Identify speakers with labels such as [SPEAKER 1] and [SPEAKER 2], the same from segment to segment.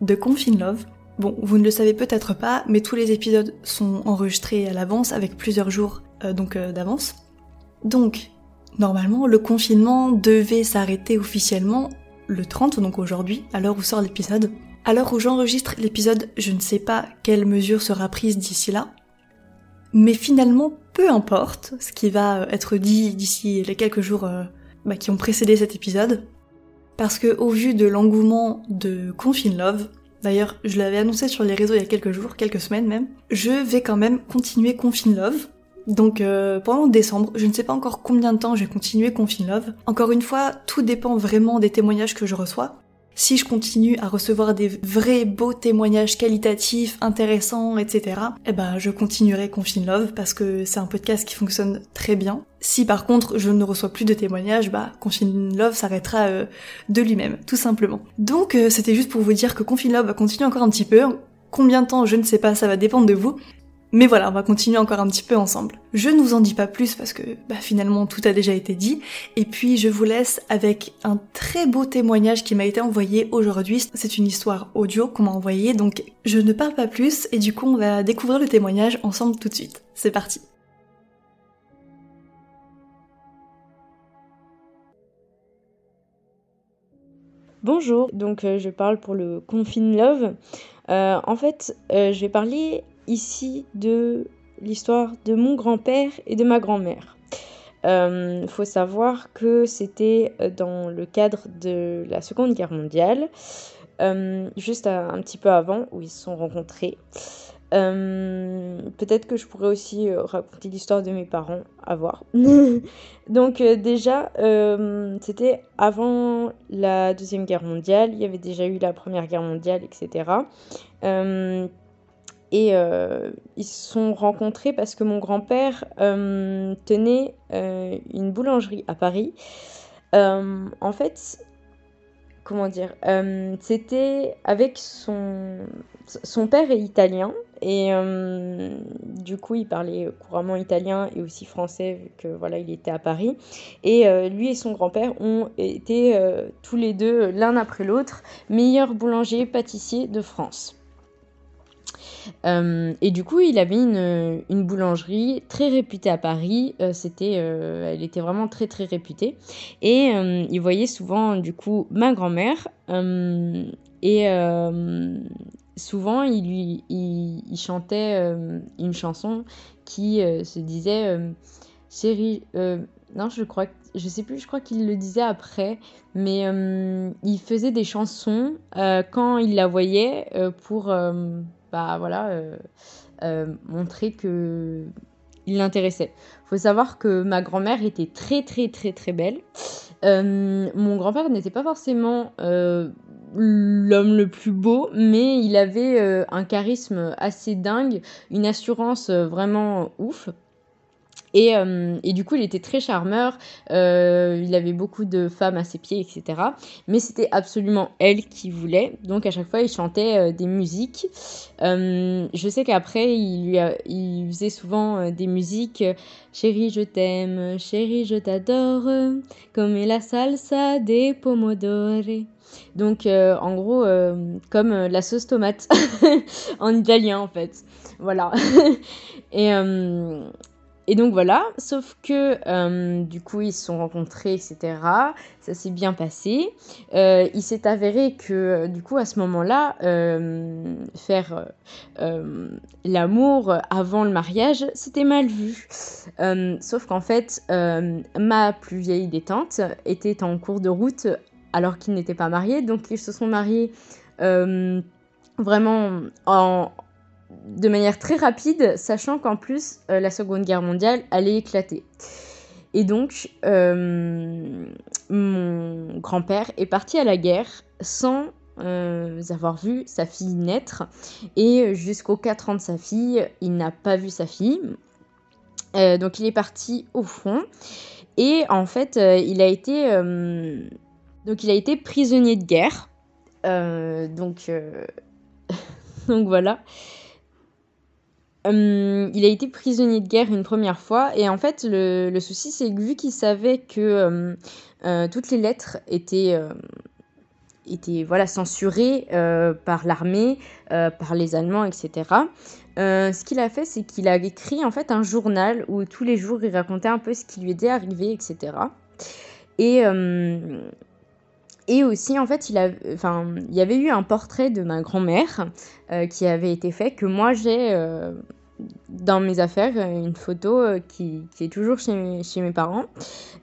[SPEAKER 1] de Confine Love. Bon, vous ne le savez peut-être pas, mais tous les épisodes sont enregistrés à l'avance avec plusieurs jours euh, donc euh, d'avance. Donc, normalement, le confinement devait s'arrêter officiellement le 30, donc aujourd'hui, à l'heure où sort l'épisode. À l'heure où j'enregistre l'épisode, je ne sais pas quelle mesure sera prise d'ici là. Mais finalement, peu importe ce qui va être dit d'ici les quelques jours euh, bah, qui ont précédé cet épisode, parce que au vu de l'engouement de Confine Love, d'ailleurs je l'avais annoncé sur les réseaux il y a quelques jours, quelques semaines même, je vais quand même continuer Confine Love. Donc euh, pendant décembre, je ne sais pas encore combien de temps je vais continuer Confine Love. Encore une fois, tout dépend vraiment des témoignages que je reçois si je continue à recevoir des vrais beaux témoignages qualitatifs, intéressants, etc., eh ben je continuerai Confine Love parce que c'est un podcast qui fonctionne très bien. Si par contre je ne reçois plus de témoignages, bah Confine Love s'arrêtera euh, de lui-même, tout simplement. Donc euh, c'était juste pour vous dire que Confine Love va continuer encore un petit peu. Combien de temps, je ne sais pas, ça va dépendre de vous. Mais voilà, on va continuer encore un petit peu ensemble. Je ne vous en dis pas plus parce que bah, finalement tout a déjà été dit. Et puis je vous laisse avec un très beau témoignage qui m'a été envoyé aujourd'hui. C'est une histoire audio qu'on m'a envoyée, donc je ne parle pas plus et du coup on va découvrir le témoignage ensemble tout de suite. C'est parti.
[SPEAKER 2] Bonjour, donc euh, je parle pour le Confine Love. Euh, en fait, euh, je vais parler ici de l'histoire de mon grand-père et de ma grand-mère. Il euh, faut savoir que c'était dans le cadre de la Seconde Guerre mondiale, euh, juste un petit peu avant où ils se sont rencontrés. Euh, peut-être que je pourrais aussi raconter l'histoire de mes parents, à voir. Donc déjà, c'était avant la Deuxième Guerre mondiale, il y avait déjà eu la Première Guerre mondiale, etc. Et euh, ils se sont rencontrés parce que mon grand-père euh, tenait euh, une boulangerie à Paris. en fait, comment dire, c'était avec son... Son père est italien et du coup il parlait couramment italien et aussi français vu que voilà il était à Paris. Et lui et son grand-père ont été tous les deux l'un après l'autre meilleurs boulangers pâtissiers de France. Euh, et du coup, il avait une, boulangerie très réputée à Paris. Euh, c'était, euh, elle était vraiment très très réputée. Et il voyait souvent du coup ma grand-mère. et souvent, il lui, chantait une chanson qui se disait chérie. non, je crois je sais plus, je crois qu'il le disait après, mais il faisait des chansons quand il la voyait pour bah voilà, euh, euh, montrer que il l'intéressait. Faut savoir que ma grand-mère était très très très très belle. Euh, mon grand-père n'était pas forcément l'homme le plus beau, mais il avait un charisme assez dingue, une assurance vraiment ouf. Et, euh, et, du coup, il était très charmeur, euh, il avait beaucoup de femmes à ses pieds, etc. Mais c'était absolument elle qui voulait. Donc à chaque fois, il chantait euh, des musiques. Je sais qu'après, il, faisait souvent des musiques Chérie, je t'aime, chérie, je t'adore, comme la salsa des pomodori. Donc en gros, comme la sauce tomate en italien en fait. Voilà. et et donc voilà, sauf que euh, du coup ils se sont rencontrés, etc. Ça s'est bien passé. Euh, il s'est avéré que du coup à ce moment-là, euh, faire l'amour avant le mariage, c'était mal vu. sauf qu'en fait, ma plus vieille des tantes était en cours de route alors qu'ils n'étaient pas mariés, donc ils se sont mariés vraiment en de manière très rapide, sachant qu'en plus euh, la Seconde Guerre mondiale allait éclater. Et donc, euh, mon grand-père est parti à la guerre sans euh, avoir vu sa fille naître. Et jusqu'aux 4 ans de sa fille, il n'a pas vu sa fille. donc, il est parti au front. Et en fait, il a été, donc, il a prisonnier de guerre. donc, donc voilà. Hum, il a été prisonnier de guerre une première fois et en fait le, souci c'est que vu qu'il savait que hum, euh, toutes les lettres étaient, euh, étaient voilà, censurées euh, par l'armée, par les Allemands, etc. ce qu'il a fait c'est qu'il a écrit en fait un journal où tous les jours il racontait un peu ce qui lui était arrivé, etc. Et, et aussi, en fait, il, a, enfin, il y avait eu un portrait de ma grand-mère euh, qui avait été fait, que moi j'ai euh, dans mes affaires, une photo euh, qui, est toujours chez, chez mes parents,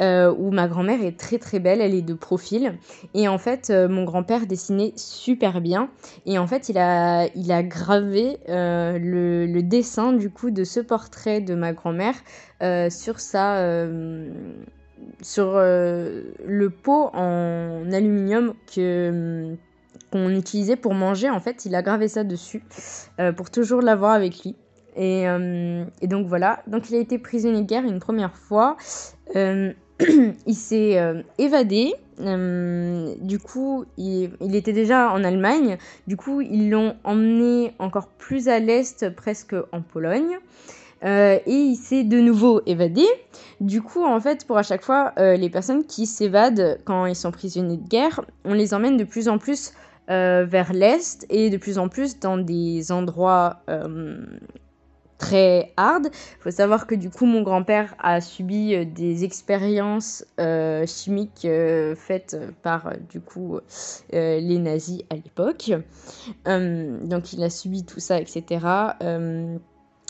[SPEAKER 2] où ma grand-mère est très très belle, elle est de profil. Et en fait, mon grand-père dessinait super bien. Et en fait, il a, il a gravé le, le, dessin du coup de ce portrait de ma grand-mère sur sa sur euh, le pot en aluminium que qu'on utilisait pour manger, en fait, il a gravé ça dessus euh, pour toujours l'avoir avec lui. Et, euh, et, donc voilà, donc il a été prisonnier de guerre une première fois. il s'est évadé. du coup, il, il, était déjà en Allemagne. Du coup, ils l'ont emmené encore plus à l'est, presque en Pologne. Euh, et il s'est de nouveau évadé. Du coup, en fait, pour à chaque fois, euh, les personnes qui s'évadent quand ils sont prisonniers de guerre, on les emmène de plus en plus euh, vers l'Est et de plus en plus dans des endroits très hard. Il faut savoir que du coup, mon grand-père a subi des expériences chimiques faites par du coup les nazis à l'époque. donc, il a subi tout ça, etc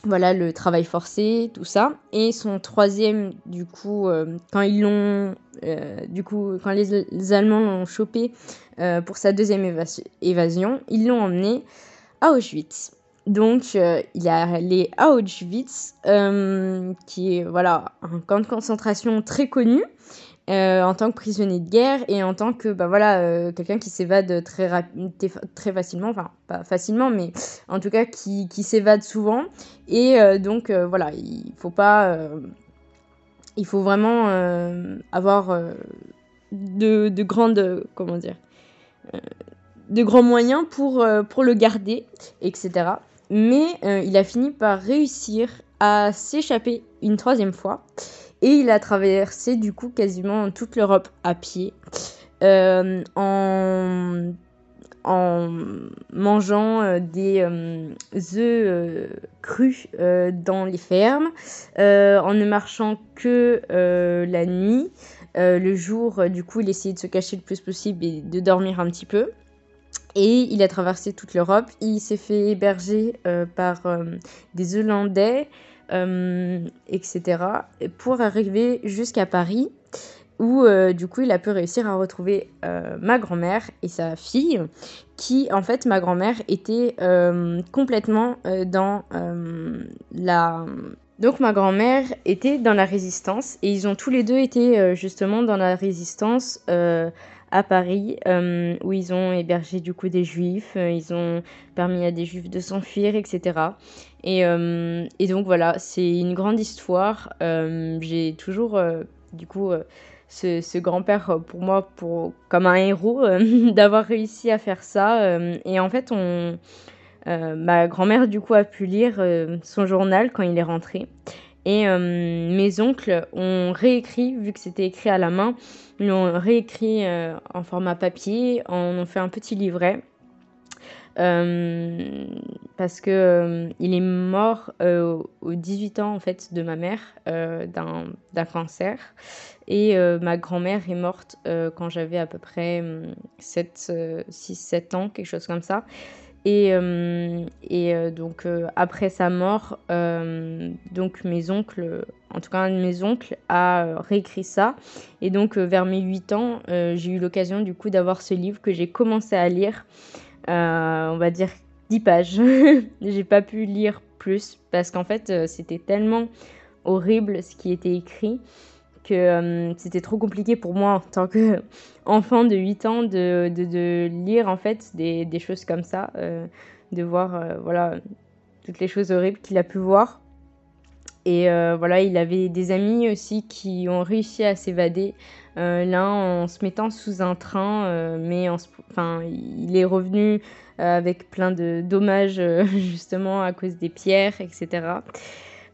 [SPEAKER 2] voilà le travail forcé, tout ça. Et son troisième, du coup, euh, euh, quand les, Allemands l'ont chopé euh, pour sa deuxième évasion, ils l'ont emmené à Auschwitz. Donc, il est allé à Auschwitz, qui est voilà un camp de concentration très connu. Euh, en tant que prisonnier de guerre et en tant que bah voilà euh, quelqu'un qui s'évade très très facilement enfin pas facilement mais en tout cas qui, qui s'évade souvent. Et euh, donc voilà il faut pas il faut vraiment avoir de, de, grandes comment dire de grands moyens pour pour le garder etc mais il a fini par réussir à s'échapper une troisième fois et il a traversé du coup quasiment toute l'Europe à pied euh, en, mangeant euh, des euh, œufs crus dans les fermes, en ne marchant que la nuit. le jour, du coup, il essayait de se cacher le plus possible et de dormir un petit peu. Et il a traversé toute l'Europe. Il s'est fait héberger par des Hollandais euh, etc. pour arriver jusqu'à Paris où euh, du coup il a pu réussir à retrouver euh, ma grand-mère et sa fille qui en fait ma grand-mère était complètement dans la donc ma grand-mère était dans la résistance et ils ont tous les deux été justement dans la résistance à Paris où ils ont hébergé du coup des juifs, ils ont permis à des juifs de s'enfuir etc. Et, euh, et donc voilà, c'est une grande histoire. Euh, j'ai toujours, euh, du coup, ce, grand-père pour moi pour, comme un héros d'avoir réussi à faire ça. et en fait, ma grand-mère, du coup, a pu lire son journal quand il est rentré. Et mes oncles ont réécrit, vu que c'était écrit à la main, ils l'ont réécrit en format papier, en ont fait un petit livret. Parce que il est mort aux 18 ans en fait de ma mère d'un cancer. Et ma grand-mère est morte quand j'avais à peu près 7 6 7 ans quelque chose comme ça et, euh, euh, donc euh, après sa mort, donc mes oncles, en tout cas un de mes oncles, a réécrit ça. Et donc vers mes 8 ans, j'ai eu l'occasion du coup d'avoir ce livre que j'ai commencé à lire, on va dire 10 pages. j'ai pas pu lire plus parce qu'en fait c'était tellement horrible ce qui était écrit que euh, c'était trop compliqué pour moi en tant qu'enfant de 8 ans de, de, lire en fait des, des choses comme ça, euh, de voir euh, voilà toutes les choses horribles qu'il a pu voir. Et voilà, il avait des amis aussi qui ont réussi à s'évader. L'un en se mettant sous un train, mais enfin, il est revenu avec plein de dommages justement à cause des pierres, etc.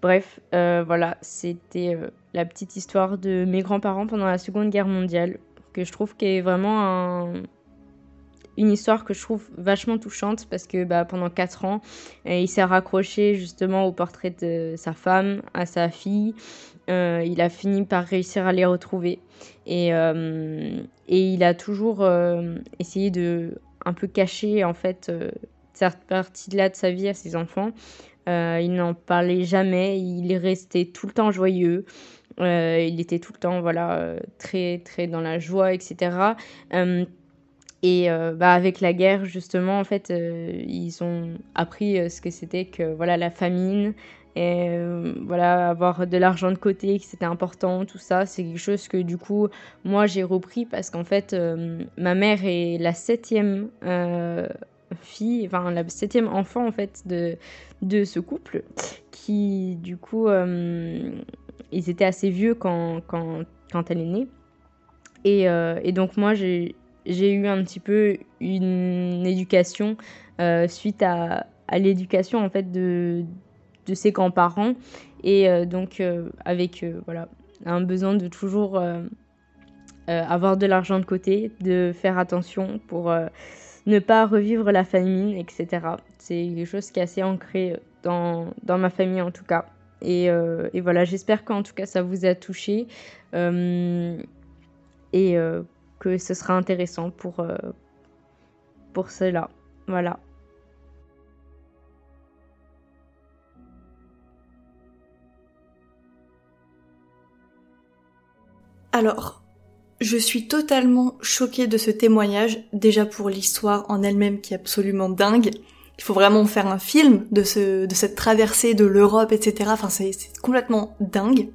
[SPEAKER 2] Bref, euh, voilà, c'était euh, la petite histoire de mes grands-parents pendant la Seconde Guerre mondiale, que je trouve vraiment une histoire que je trouve vachement touchante parce que bah, pendant 4 ans, euh, il s'est raccroché justement au portrait de sa femme, à sa fille. il a fini par réussir à les retrouver et, et il a toujours essayé de un peu cacher en fait cette partie-là de sa vie à ses enfants euh, il n'en parlait jamais, il restait tout le temps joyeux. Euh, il était tout le temps voilà euh, très très dans la joie etc et bah, avec la guerre justement en fait ils ont appris ce que c'était que voilà la famine et voilà avoir de l'argent de côté que c'était important tout ça. C'est quelque chose que du coup moi j'ai repris parce qu'en fait ma mère est la septième fille, enfin la septième enfant en fait de, de ce couple, qui du coup, euh, ils étaient assez vieux quand, quand, quand elle est née. Et, euh, et donc moi j'ai eu un petit peu une éducation euh, suite à, à l'éducation en fait de, de ses grands-parents et donc avec voilà un besoin de toujours avoir de l'argent de côté, de faire attention pour ne pas revivre la famine, etc. C'est quelque chose qui est assez ancré dans, ma famille en tout cas. Et, euh, et voilà, j'espère qu'en tout cas ça vous a touché euh, et euh, que ce sera intéressant pour, pour cela. Voilà.
[SPEAKER 1] Alors, je suis totalement choquée de ce témoignage, déjà pour l'histoire en elle-même qui est absolument dingue. Il faut vraiment faire un film de, ce, de cette traversée de l'Europe, etc. Enfin, c'est complètement dingue.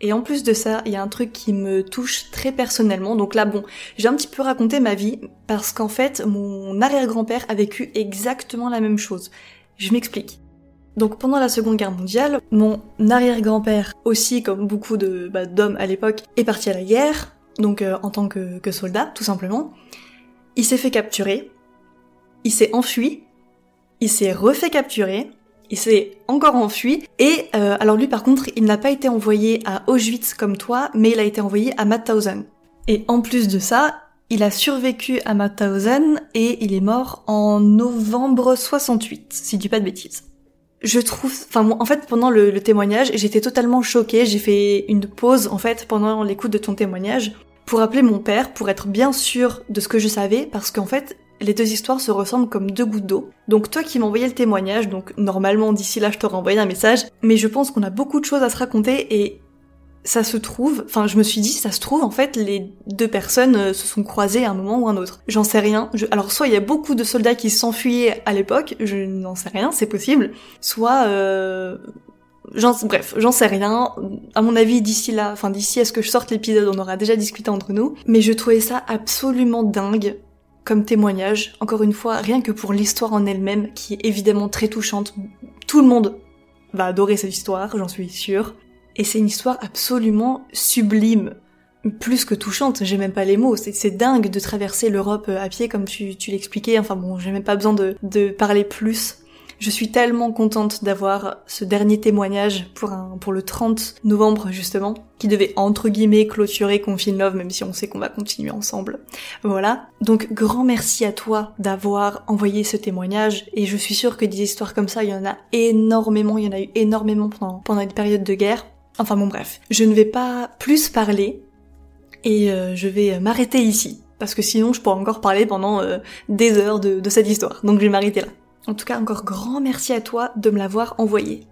[SPEAKER 1] Et en plus de ça, il y a un truc qui me touche très personnellement. Donc là, bon, j'ai un petit peu raconté ma vie parce qu'en fait, mon arrière-grand-père a vécu exactement la même chose. Je m'explique. Donc pendant la Seconde Guerre mondiale, mon arrière-grand-père, aussi comme beaucoup de bah, d'hommes à l'époque, est parti à la guerre donc euh, en tant que, soldat, tout simplement. Il s'est fait capturer, il s'est enfui, il s'est refait capturer, il s'est encore enfui, et euh, alors lui par contre, il n'a pas été envoyé à Auschwitz comme toi, mais il a été envoyé à Mauthausen. Et en plus de ça, il a survécu à Mauthausen et il est mort en novembre 68, si je dis pas de bêtises je trouve, enfin, en fait, pendant le, témoignage, j'étais totalement choquée. J'ai fait une pause, en fait, pendant l'écoute de ton témoignage, pour appeler mon père, pour être bien sûr de ce que je savais, parce qu'en fait, les deux histoires se ressemblent comme deux gouttes d'eau. Donc toi qui m'envoyais le témoignage, donc normalement d'ici là je t'aurais envoyé un message, mais je pense qu'on a beaucoup de choses à se raconter et ça se trouve, enfin je me suis dit, ça se trouve en fait les deux personnes euh, se sont croisées à un moment ou un autre. J'en sais rien. alors soit il y a beaucoup de soldats qui s'enfuyaient à l'époque, je n'en sais rien, c'est possible. Soit, euh... bref, j'en sais rien. À mon avis, d'ici là, enfin d'ici à ce que je sorte l'épisode, on aura déjà discuté entre nous. Mais je trouvais ça absolument dingue comme témoignage. Encore une fois, rien que pour l'histoire en elle-même, qui est évidemment très touchante. Tout le monde va adorer cette histoire, j'en suis sûre. Et c'est une histoire absolument sublime. Plus que touchante, j'ai même pas les mots. C'est dingue de traverser l'Europe euh, à pied comme tu, l'expliquais. Enfin bon, j'ai même pas besoin de, parler plus. Je suis tellement contente d'avoir ce dernier témoignage pour le 30 novembre justement, qui devait entre guillemets clôturer Confine Love, même si on sait qu'on va continuer ensemble. Voilà. Donc grand merci à toi d'avoir envoyé ce témoignage, et je suis sûre que des histoires comme ça, il y en a énormément, il y en a eu énormément pendant, pendant une période de guerre. Enfin bon bref, je ne vais pas plus parler, et euh, je vais m'arrêter ici parce que sinon je pourrais encore parler pendant euh, des heures de, de cette histoire. Donc je vais m'arrêter là. En tout cas, encore grand merci à toi de me l'avoir envoyé.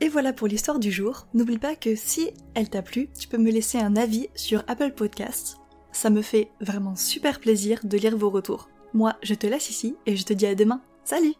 [SPEAKER 1] Et voilà pour l'histoire du jour. N'oublie pas que si elle t'a plu, tu peux me laisser un avis sur Apple Podcasts. Ça me fait vraiment super plaisir de lire vos retours. Moi, je te laisse ici et je te dis à demain. Salut